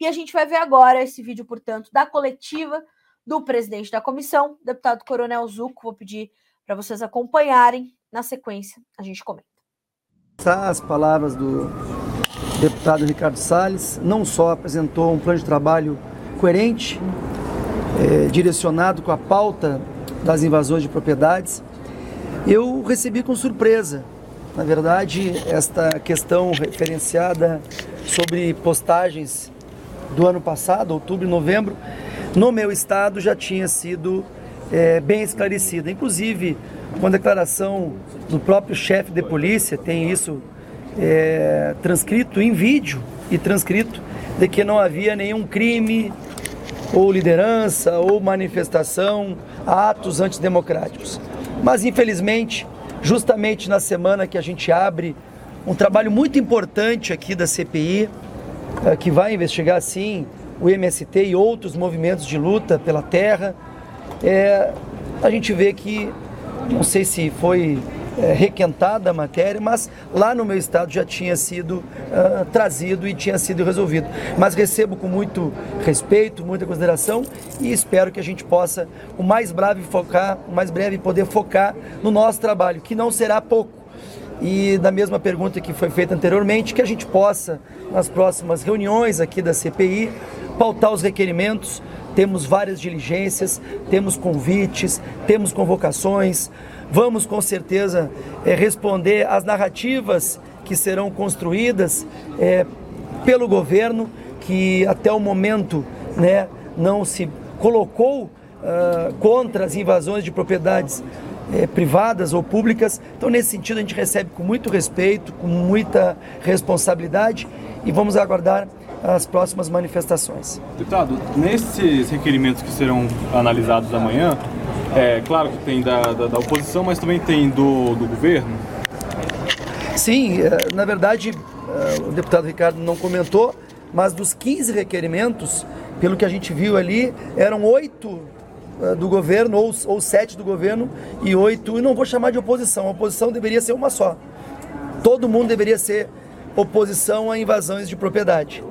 E a gente vai ver agora esse vídeo, portanto, da coletiva do presidente da comissão, deputado Coronel Zuco. Vou pedir para vocês acompanharem. Na sequência, a gente comenta. As palavras do deputado Ricardo Salles não só apresentou um plano de trabalho coerente, é, direcionado com a pauta das invasões de propriedades, eu recebi com surpresa, na verdade, esta questão referenciada sobre postagens do ano passado, outubro e novembro, no meu estado já tinha sido é, bem esclarecida. Inclusive, com a declaração do próprio chefe de polícia, tem isso é, transcrito em vídeo e transcrito, de que não havia nenhum crime ou liderança ou manifestação, atos antidemocráticos. Mas infelizmente, justamente na semana que a gente abre um trabalho muito importante aqui da CPI, que vai investigar sim o MST e outros movimentos de luta pela terra, é, a gente vê que, não sei se foi é, requentada a matéria, mas lá no meu estado já tinha sido uh, trazido e tinha sido resolvido. Mas recebo com muito respeito, muita consideração e espero que a gente possa, o mais breve focar, o mais breve poder focar no nosso trabalho, que não será pouco. E da mesma pergunta que foi feita anteriormente, que a gente possa, nas próximas reuniões aqui da CPI, pautar os requerimentos. Temos várias diligências, temos convites, temos convocações, Vamos com certeza é, responder às narrativas que serão construídas é, pelo governo, que até o momento né, não se colocou uh, contra as invasões de propriedades é, privadas ou públicas. Então, nesse sentido, a gente recebe com muito respeito, com muita responsabilidade e vamos aguardar as próximas manifestações. Deputado, nesses requerimentos que serão analisados amanhã, é claro que tem da, da, da oposição, mas também tem do, do governo? Sim, é, na verdade, é, o deputado Ricardo não comentou, mas dos 15 requerimentos, pelo que a gente viu ali, eram oito do governo, ou, ou sete do governo, e oito, e não vou chamar de oposição, a oposição deveria ser uma só. Todo mundo deveria ser oposição a invasões de propriedade.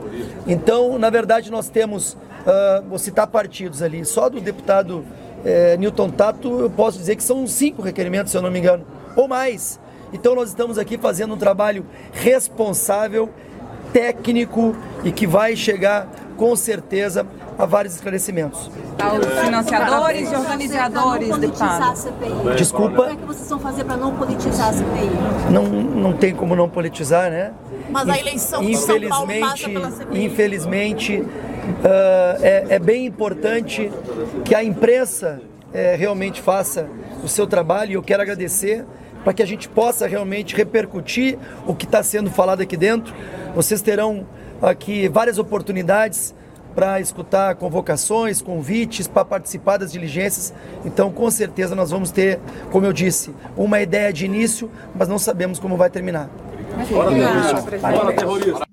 Então, na verdade, nós temos, uh, vou citar partidos ali, só do deputado é, Newton Tato, eu posso dizer que são cinco requerimentos, se eu não me engano, ou mais. Então nós estamos aqui fazendo um trabalho responsável, técnico e que vai chegar com certeza a vários esclarecimentos. Aos financiadores e organizadores, deputado. Desculpa. Como é que vocês vão fazer para não politizar a CPI? Não, não tem como não politizar, né? Mas a eleição infelizmente, de São Paulo passa pela CPI. Infelizmente, uh, é, é, bem importante que a imprensa é, realmente faça o seu trabalho e eu quero agradecer para que a gente possa realmente repercutir o que está sendo falado aqui dentro. Vocês terão aqui várias oportunidades para escutar convocações, convites, para participar das diligências. Então, com certeza, nós vamos ter, como eu disse, uma ideia de início, mas não sabemos como vai terminar. Fora terrorista.